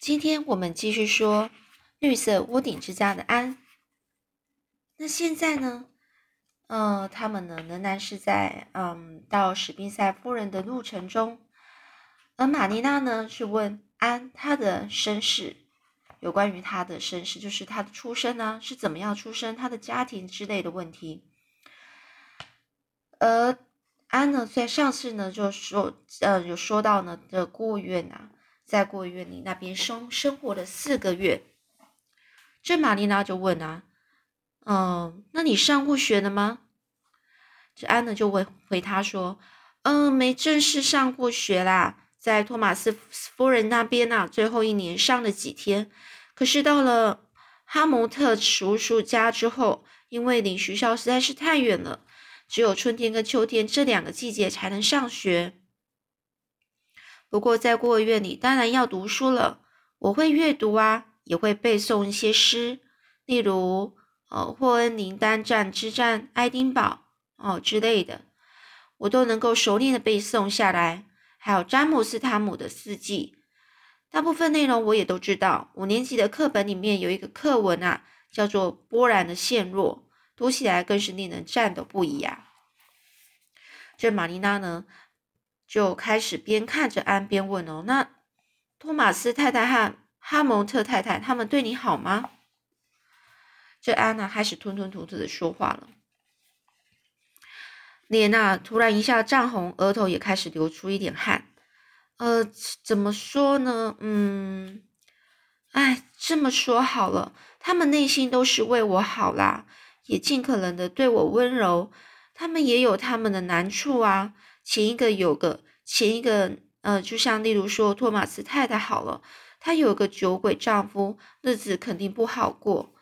今天我们继续说绿色屋顶之家的安。那现在呢？呃，他们呢仍然是在嗯到史宾塞夫人的路程中，而玛丽娜呢是问安她的身世，有关于她的身世，就是她的出生呢是怎么样出生，她的家庭之类的问题。而安呢在上次呢就说呃有说到呢的孤儿院啊。在孤儿院里那边生生活了四个月，这玛丽娜就问啊，嗯，那你上过学了吗？这安呢就回回他说，嗯，没正式上过学啦，在托马斯夫人那边呐，最后一年上了几天，可是到了哈蒙特叔叔家之后，因为离学校实在是太远了，只有春天跟秋天这两个季节才能上学。不过在孤儿院里，当然要读书了。我会阅读啊，也会背诵一些诗，例如呃霍恩林丹战之战、爱丁堡哦之类的，我都能够熟练的背诵下来。还有詹姆斯·汤姆的四季，大部分内容我也都知道。五年级的课本里面有一个课文啊，叫做《波兰的陷落》，读起来更是令人颤抖不已啊。这玛丽娜呢？就开始边看着安边问哦，那托马斯太太和哈蒙特太太他们对你好吗？这安娜开始吞吞吐吐的说话了，脸呐突然一下涨红，额头也开始流出一点汗。呃，怎么说呢？嗯，哎，这么说好了，他们内心都是为我好啦，也尽可能的对我温柔。他们也有他们的难处啊。前一个有个前一个，呃，就像例如说托马斯太太好了，她有个酒鬼丈夫，日子肯定不好过。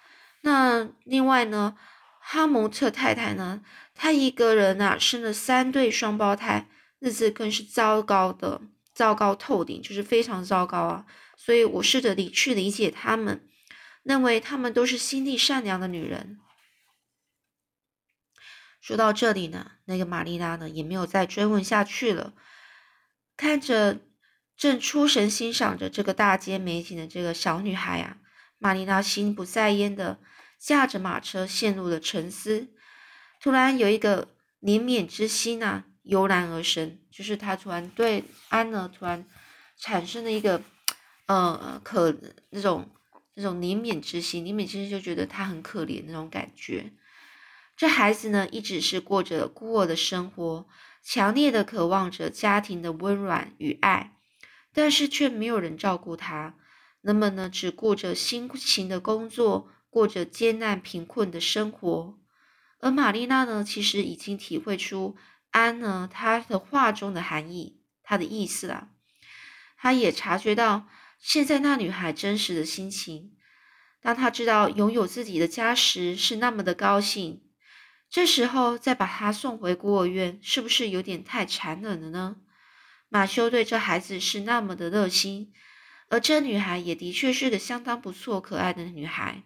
那另外呢，哈蒙特太太呢，她一个人啊生了三对双胞胎，日子更是糟糕的，糟糕透顶，就是非常糟糕啊。所以我试着理去理解他们，认为他们都是心地善良的女人。说到这里呢，那个玛丽娜呢也没有再追问下去了。看着正出神欣赏着这个大街美景的这个小女孩啊，玛丽娜心不在焉的驾着马车陷入了沉思。突然有一个怜悯之心啊油然而生，就是她突然对安呢突然产生了一个呃可那种那种怜悯之心，怜悯之心就觉得她很可怜那种感觉。这孩子呢，一直是过着孤儿的生活，强烈的渴望着家庭的温暖与爱，但是却没有人照顾他。人们呢，只顾着辛勤的工作，过着艰难贫困的生活。而玛丽娜呢，其实已经体会出安呢他的话中的含义，他的意思了。他也察觉到现在那女孩真实的心情。当他知道拥有自己的家时，是那么的高兴。这时候再把他送回孤儿院，是不是有点太残忍了呢？马修对这孩子是那么的热心，而这女孩也的确是个相当不错、可爱的女孩。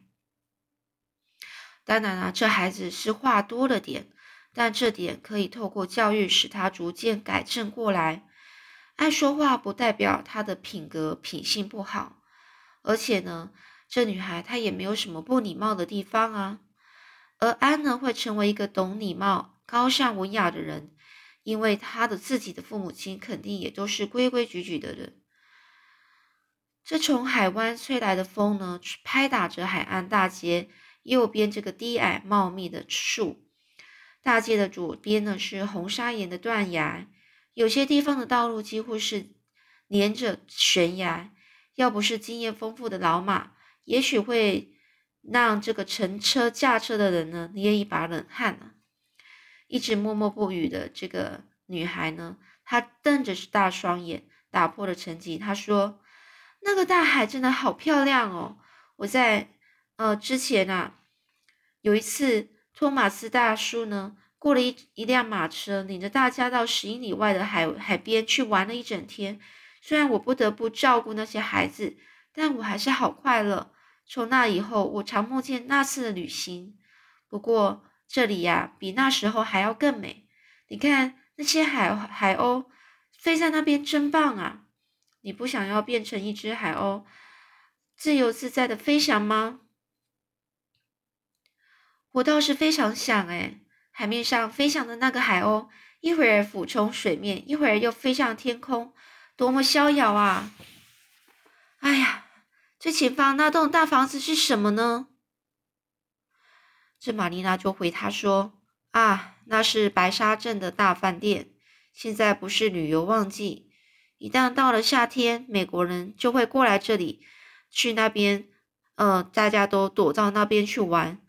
当然了，这孩子是话多了点，但这点可以透过教育使他逐渐改正过来。爱说话不代表他的品格品性不好，而且呢，这女孩她也没有什么不礼貌的地方啊。而安呢，会成为一个懂礼貌、高尚、文雅的人，因为他的自己的父母亲肯定也都是规规矩矩的人。这从海湾吹来的风呢，拍打着海岸大街右边这个低矮茂密的树。大街的左边呢是红砂岩的断崖，有些地方的道路几乎是连着悬崖。要不是经验丰富的老马，也许会。让这个乘车驾车的人呢捏一把冷汗呢。一直默默不语的这个女孩呢，她瞪着大双眼，打破了沉寂。她说：“那个大海真的好漂亮哦！我在呃之前啊，有一次托马斯大叔呢，过了一一辆马车，领着大家到十英里外的海海边去玩了一整天。虽然我不得不照顾那些孩子，但我还是好快乐。”从那以后，我常梦见那次的旅行。不过这里呀，比那时候还要更美。你看那些海海鸥飞在那边，真棒啊！你不想要变成一只海鸥，自由自在的飞翔吗？我倒是非常想哎，海面上飞翔的那个海鸥，一会儿俯冲水面，一会儿又飞向天空，多么逍遥啊！哎呀，最前方那栋大房子是什么呢？这玛丽娜就回他说：“啊，那是白沙镇的大饭店。现在不是旅游旺季，一旦到了夏天，美国人就会过来这里，去那边，呃，大家都躲到那边去玩。”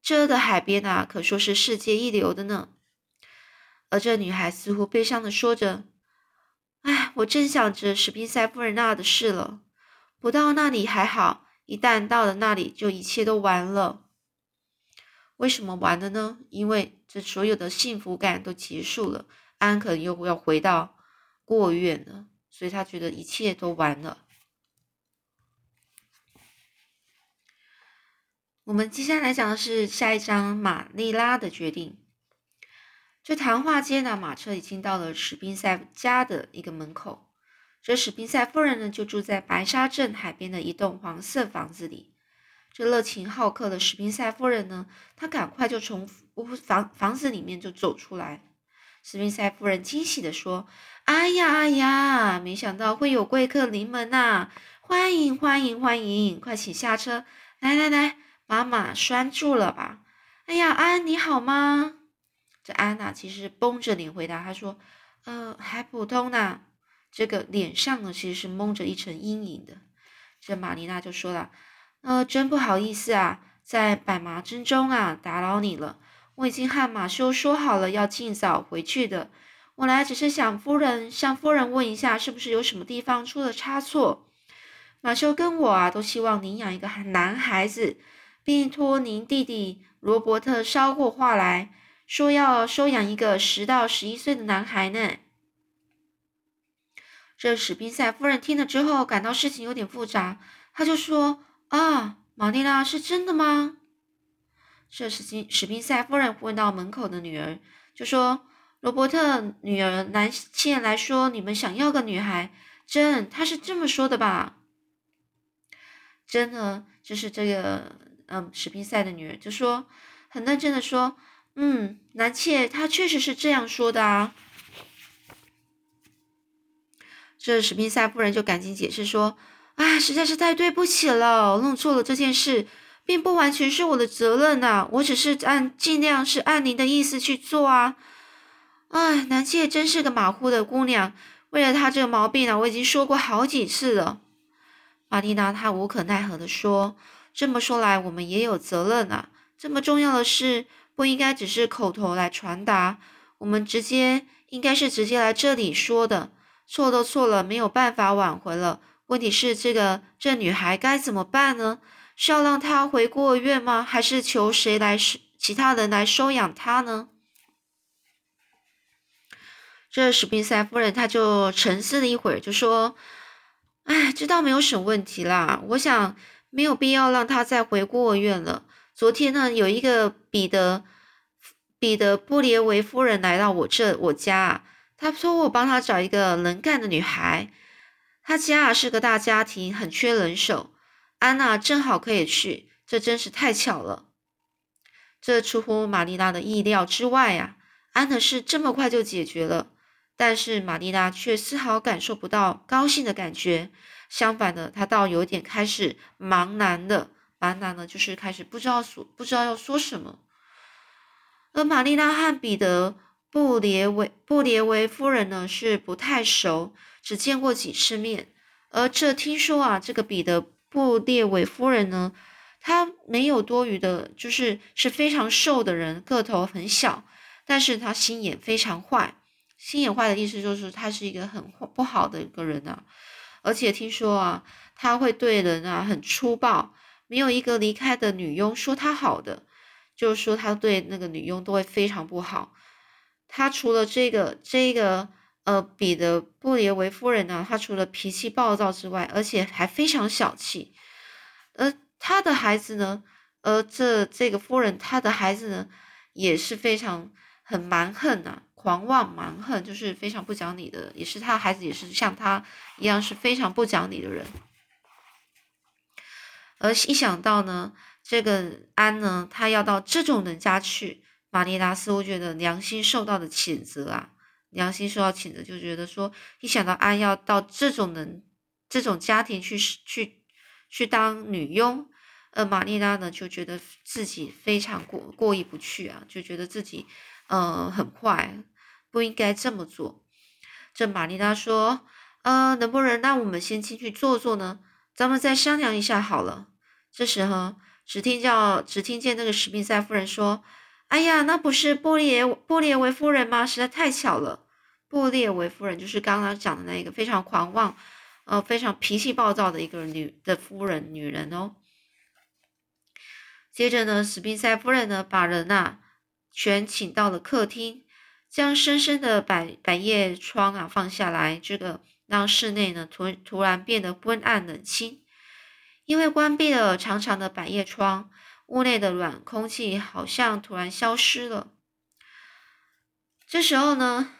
这的海边啊，可说是世界一流的呢。而这女孩似乎悲伤的说着：“哎，我正想着史宾塞夫人那的事了。不到那里还好，一旦到了那里，就一切都完了。为什么完了呢？因为这所有的幸福感都结束了，安可又要回到过远了，所以他觉得一切都完了。”我们接下来讲的是下一章玛丽拉的决定。这谈话间呢，马车已经到了史宾塞家的一个门口。这史宾塞夫人呢，就住在白沙镇海边的一栋黄色房子里。这热情好客的史宾塞夫人呢，她赶快就从屋房房子里面就走出来。史宾塞夫人惊喜的说：“哎呀哎呀，没想到会有贵客临门呐！欢迎欢迎欢迎，快请下车，来来来。”妈妈拴住了吧？哎呀，安你好吗？这安娜其实绷着脸回答，她说：“呃，还普通呢。”这个脸上呢，其实是蒙着一层阴影的。这玛丽娜就说了：“呃，真不好意思啊，在百忙之中啊，打扰你了。我已经和马修说好了，要尽早回去的。我来只是想夫人向夫人问一下，是不是有什么地方出了差错？马修跟我啊，都希望领养一个男孩子。”并托您弟弟罗伯特捎过话来说，要收养一个十到十一岁的男孩呢。这史宾塞夫人听了之后，感到事情有点复杂，她就说：“啊，玛丽拉是真的吗？”这史宾史宾塞夫人问到门口的女儿，就说：“罗伯特女儿南切来说，你们想要个女孩，真，他是这么说的吧？真的，就是这个。”嗯，史宾塞的女儿就说，很认真的说，嗯，南切他确实是这样说的啊。这史宾塞夫人就赶紧解释说，啊，实在是太对不起了，弄错了这件事，并不完全是我的责任呐，我只是按尽量是按您的意思去做啊。哎，南切真是个马虎的姑娘，为了她这个毛病呢，我已经说过好几次了。玛蒂娜她无可奈何的说。这么说来，我们也有责任啊！这么重要的事，不应该只是口头来传达，我们直接应该是直接来这里说的。错都错了，没有办法挽回了。问题是，这个这女孩该怎么办呢？是要让她回孤儿院吗？还是求谁来收其他人来收养她呢？这史宾塞夫人，她就沉思了一会儿，就说：“哎，这倒没有什么问题啦，我想。”没有必要让她再回孤儿院了。昨天呢，有一个彼得彼得布列维夫人来到我这我家，他说我帮他找一个能干的女孩。他家是个大家庭，很缺人手。安娜正好可以去，这真是太巧了。这出乎玛丽拉的意料之外呀！安的事这么快就解决了，但是玛丽拉却丝毫感受不到高兴的感觉。相反的，她倒有点开始茫然的，茫然的，就是开始不知道说，不知道要说什么。而玛丽拉和彼得布列维布列维夫人呢，是不太熟，只见过几次面。而这听说啊，这个彼得布列维夫人呢，她没有多余的，就是是非常瘦的人，个头很小，但是她心眼非常坏。心眼坏的意思就是她是一个很不好的一个人啊。而且听说啊，他会对人啊很粗暴，没有一个离开的女佣说他好的，就是说他对那个女佣都会非常不好。他除了这个这个呃彼得布列维夫人呢，他除了脾气暴躁之外，而且还非常小气。而他的孩子呢，而这这个夫人她的孩子呢，也是非常很蛮横呐。狂妄蛮横，就是非常不讲理的，也是他孩子，也是像他一样是非常不讲理的人。而一想到呢，这个安呢，他要到这种人家去，玛丽拉似乎觉得良心受到的谴责啊，良心受到谴责，就觉得说，一想到安要到这种人、这种家庭去去去当女佣，呃，玛丽拉呢就觉得自己非常过过意不去啊，就觉得自己呃很坏，不应该这么做。这玛丽拉说，呃，能不能让我们先进去坐坐呢？咱们再商量一下好了。这时候，只听叫，只听见那个史密塞夫人说：“哎呀，那不是布列布列维夫人吗？实在太巧了。”布列维夫人就是刚刚讲的那个非常狂妄，呃，非常脾气暴躁的一个女的夫人，女人哦。接着呢，史宾塞夫人呢，把人呐全请到了客厅，将深深的百百叶窗啊放下来，这个让室内呢突突然变得昏暗冷清。因为关闭了长长的百叶窗，屋内的暖空气好像突然消失了。这时候呢，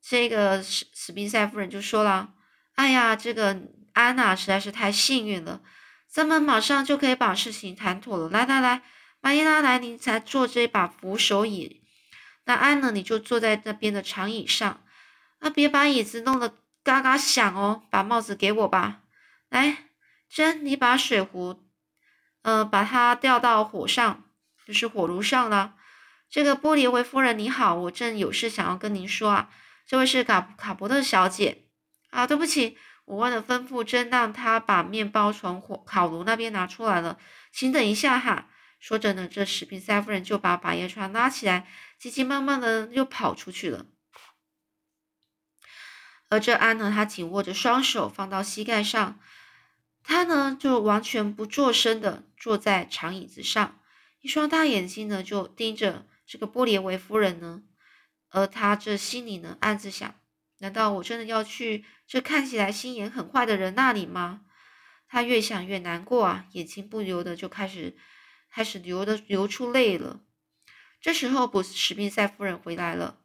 这个史史宾塞夫人就说了：“哎呀，这个安娜实在是太幸运了，咱们马上就可以把事情谈妥了。来来来，玛丽拉，来，您才坐这把扶手椅。那安呢，你就坐在那边的长椅上。啊，别把椅子弄得嘎嘎响哦。把帽子给我吧。来。”珍，你把水壶，呃，把它吊到火上，就是火炉上了。这个玻璃维夫人，你好，我正有事想要跟您说啊。这位是卡卡伯特小姐啊，对不起，我忘了吩咐真让她把面包从火烤炉那边拿出来了，请等一下哈。说着呢，这史宾塞夫人就把百叶窗拉起来，急急忙忙的又跑出去了。而这安呢，她紧握着双手放到膝盖上。他呢，就完全不做声的坐在长椅子上，一双大眼睛呢，就盯着这个波列维夫人呢。而他这心里呢，暗自想：难道我真的要去这看起来心眼很坏的人那里吗？他越想越难过啊，眼睛不由得就开始开始流的流出泪了。这时候，布史宾塞夫人回来了，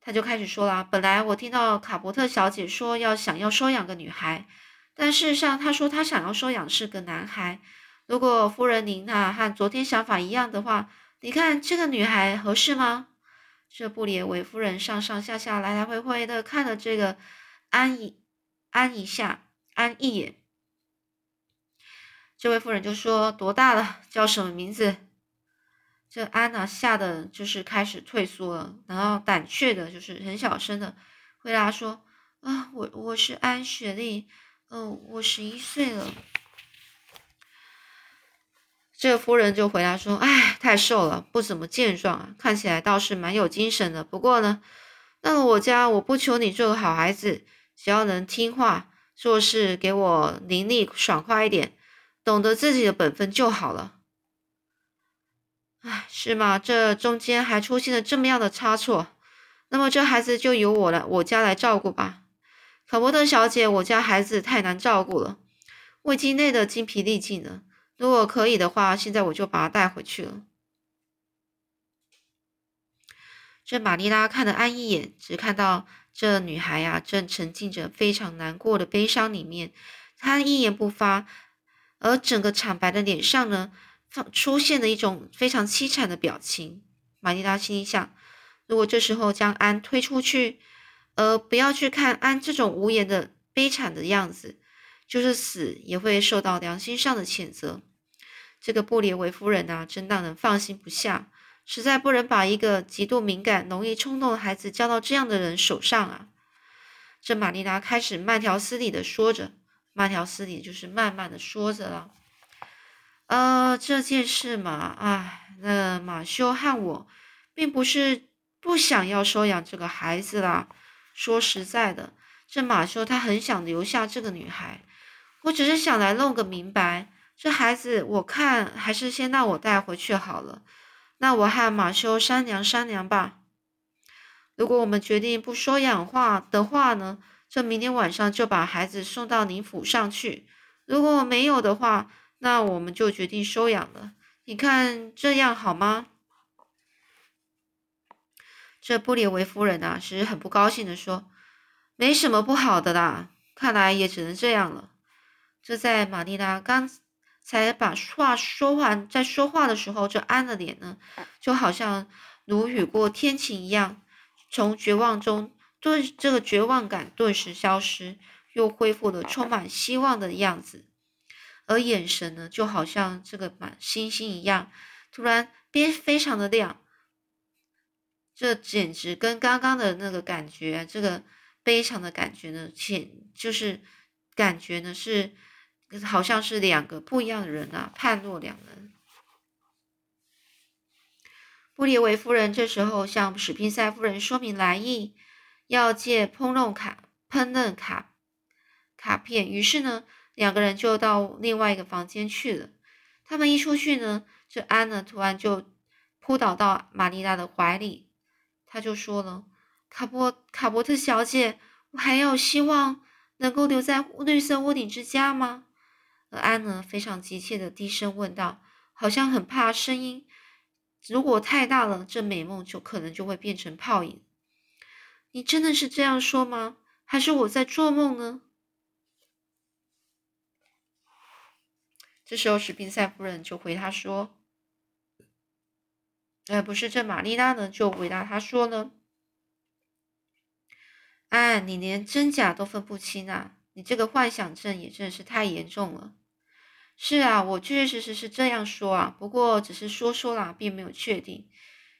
他就开始说了：本来我听到卡伯特小姐说要想要收养个女孩。但事实上，他说他想要收养是个男孩。如果夫人您啊和昨天想法一样的话，你看这个女孩合适吗？这布列维夫人上上下下来来回回的看了这个安一安一下安一眼。这位夫人就说：“多大了？叫什么名字？”这安娜吓得就是开始退缩了，然后胆怯的就是很小声的回答说：“啊，我我是安雪莉。”哦，我十一岁了。这夫人就回答说：“哎，太瘦了，不怎么健壮啊，看起来倒是蛮有精神的。不过呢，到了我家，我不求你做个好孩子，只要能听话，做事给我伶俐爽快一点，懂得自己的本分就好了。”哎，是吗？这中间还出现了这么样的差错，那么这孩子就由我来我家来照顾吧。卡伯特小姐，我家孩子太难照顾了，我已经累得精疲力尽了。如果可以的话，现在我就把他带回去了。这玛丽拉看了安一眼，只看到这女孩呀，正沉浸着非常难过的悲伤里面，她一言不发，而整个惨白的脸上呢，出现了一种非常凄惨的表情。玛丽拉心里想：如果这时候将安推出去，而不要去看安这种无言的悲惨的样子，就是死也会受到良心上的谴责。这个布列维夫人啊，真让人放心不下，实在不能把一个极度敏感、容易冲动的孩子交到这样的人手上啊。这玛丽娜开始慢条斯理的说着，慢条斯理就是慢慢的说着了。呃，这件事嘛，唉，那马修和我并不是不想要收养这个孩子啦。说实在的，这马修他很想留下这个女孩，我只是想来弄个明白。这孩子，我看还是先让我带回去好了。那我和马修商量商量吧。如果我们决定不收养话的话呢，这明天晚上就把孩子送到您府上去。如果没有的话，那我们就决定收养了。你看这样好吗？这布列维夫人啊，是很不高兴的说：“没什么不好的啦，看来也只能这样了。”这在玛丽拉刚才把话说完。在说话的时候，这安的脸呢，就好像如雨过天晴一样，从绝望中顿这个绝望感顿时消失，又恢复了充满希望的样子。而眼神呢，就好像这个满星星一样，突然变非常的亮。这简直跟刚刚的那个感觉，这个悲伤的感觉呢，简就是感觉呢是好像是两个不一样的人啊，判若两人。布列维夫人这时候向史宾塞夫人说明来意，要借烹饪卡烹饪卡卡片。于是呢，两个人就到另外一个房间去了。他们一出去呢，这安呢突然就扑倒到玛丽拉的怀里。他就说了：“卡波卡伯特小姐，我还有希望能够留在绿色屋顶之家吗？”而安呢，非常急切的低声问道，好像很怕声音如果太大了，这美梦就可能就会变成泡影。你真的是这样说吗？还是我在做梦呢？这时候，史宾塞夫人就回他说。呃，不是，这玛丽娜呢就回答他说呢：“哎，你连真假都分不清啊！你这个幻想症也真的是太严重了。”是啊，我确确实实是这样说啊，不过只是说说啦，并没有确定。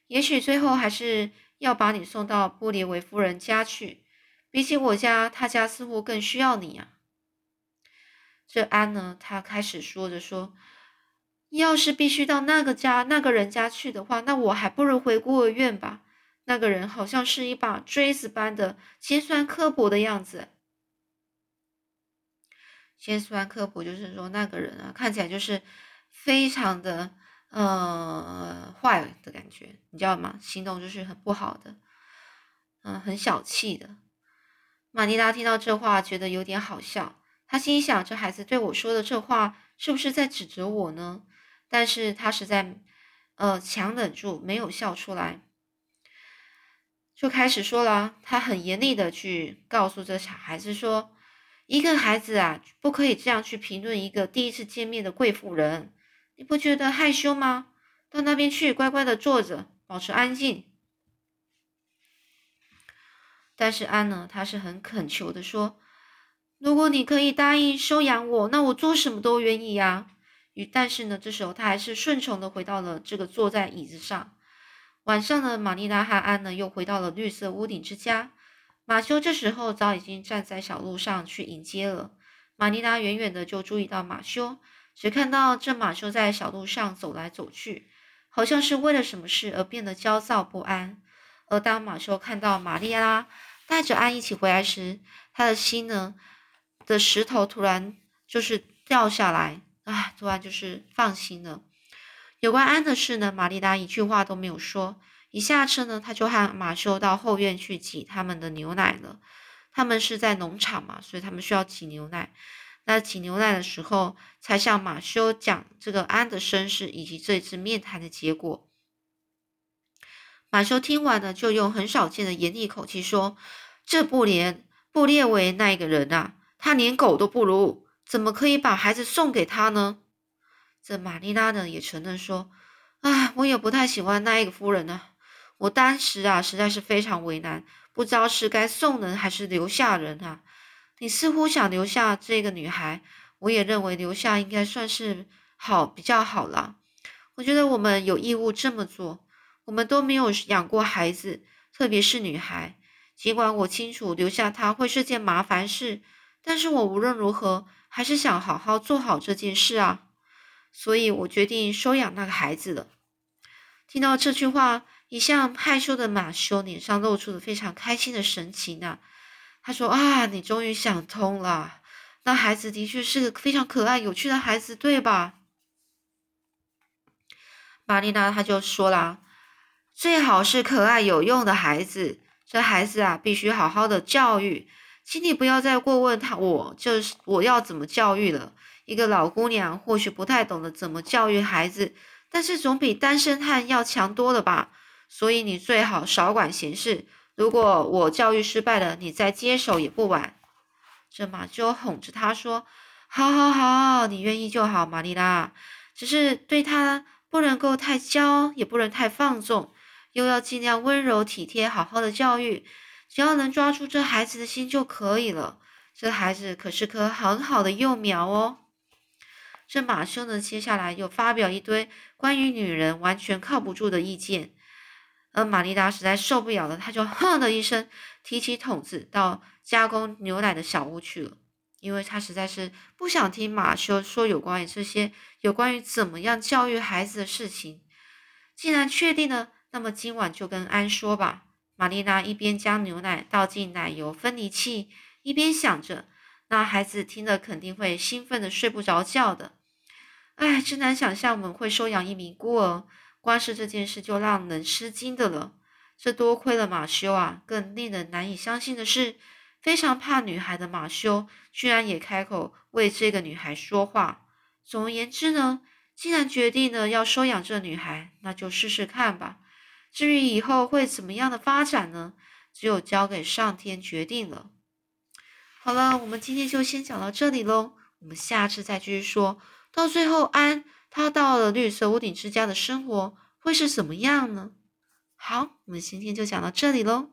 也许最后还是要把你送到布列维夫人家去，比起我家，他家似乎更需要你啊。这安呢，他开始说着说。要是必须到那个家、那个人家去的话，那我还不如回孤儿院吧。那个人好像是一把锥子般的尖酸刻薄的样子。尖酸刻薄就是说那个人啊，看起来就是非常的呃坏的感觉，你知道吗？行动就是很不好的，嗯，很小气的。玛尼拉听到这话，觉得有点好笑。她心想：这孩子对我说的这话，是不是在指责我呢？但是他实在，呃，强忍住没有笑出来，就开始说了。他很严厉的去告诉这小孩子说：“一个孩子啊，不可以这样去评论一个第一次见面的贵妇人。你不觉得害羞吗？到那边去，乖乖的坐着，保持安静。”但是安呢，他是很恳求的说：“如果你可以答应收养我，那我做什么都愿意呀。”与但是呢，这时候他还是顺从的回到了这个坐在椅子上。晚上呢，玛丽拉和安呢又回到了绿色屋顶之家。马修这时候早已经站在小路上去迎接了。玛丽拉远远的就注意到马修，只看到这马修在小路上走来走去，好像是为了什么事而变得焦躁不安。而当马修看到玛丽拉带着安一起回来时，他的心呢的石头突然就是掉下来。啊，突然就是放心了。有关安的事呢，玛丽达一句话都没有说。一下车呢，他就和马修到后院去挤他们的牛奶了。他们是在农场嘛，所以他们需要挤牛奶。那挤牛奶的时候，才向马修讲这个安的身世以及这次面谈的结果。马修听完呢，就用很少见的严厉口气说：“这不连布列维那个人啊，他连狗都不如。”怎么可以把孩子送给他呢？这玛丽拉呢也承认说：“啊，我也不太喜欢那一个夫人呢。我当时啊实在是非常为难，不知道是该送人还是留下人啊。你似乎想留下这个女孩，我也认为留下应该算是好比较好了。我觉得我们有义务这么做。我们都没有养过孩子，特别是女孩。尽管我清楚留下她会是件麻烦事，但是我无论如何。”还是想好好做好这件事啊，所以我决定收养那个孩子了。听到这句话，一向害羞的马修脸上露出了非常开心的神情呢。他说：“啊，你终于想通了，那孩子的确是个非常可爱有趣的孩子，对吧？”玛丽娜她就说了：“最好是可爱有用的孩子，这孩子啊，必须好好的教育。”请你不要再过问他，我就是我要怎么教育了。一个老姑娘或许不太懂得怎么教育孩子，但是总比单身汉要强多了吧。所以你最好少管闲事。如果我教育失败了，你再接手也不晚。这马修哄着他说：“好，好，好，你愿意就好，玛丽拉。只是对他不能够太骄，也不能太放纵，又要尽量温柔体贴，好好的教育。只要能抓住这孩子的心就可以了。这孩子可是棵很好的幼苗哦。这马修呢，接下来又发表一堆关于女人完全靠不住的意见。而玛丽达实在受不了了，她就哼的一声，提起桶子到加工牛奶的小屋去了。因为她实在是不想听马修说有关于这些有关于怎么样教育孩子的事情。既然确定了，那么今晚就跟安说吧。玛丽娜一边将牛奶倒进奶油分离器，一边想着：那孩子听了肯定会兴奋的睡不着觉的。哎，真难想象我们会收养一名孤儿，光是这件事就让人吃惊的了。这多亏了马修啊！更令人难以相信的是，非常怕女孩的马修，居然也开口为这个女孩说话。总而言之呢，既然决定了要收养这女孩，那就试试看吧。至于以后会怎么样的发展呢？只有交给上天决定了。好了，我们今天就先讲到这里喽。我们下次再继续说。到最后，安他到了绿色屋顶之家的生活会是怎么样呢？好，我们今天就讲到这里喽。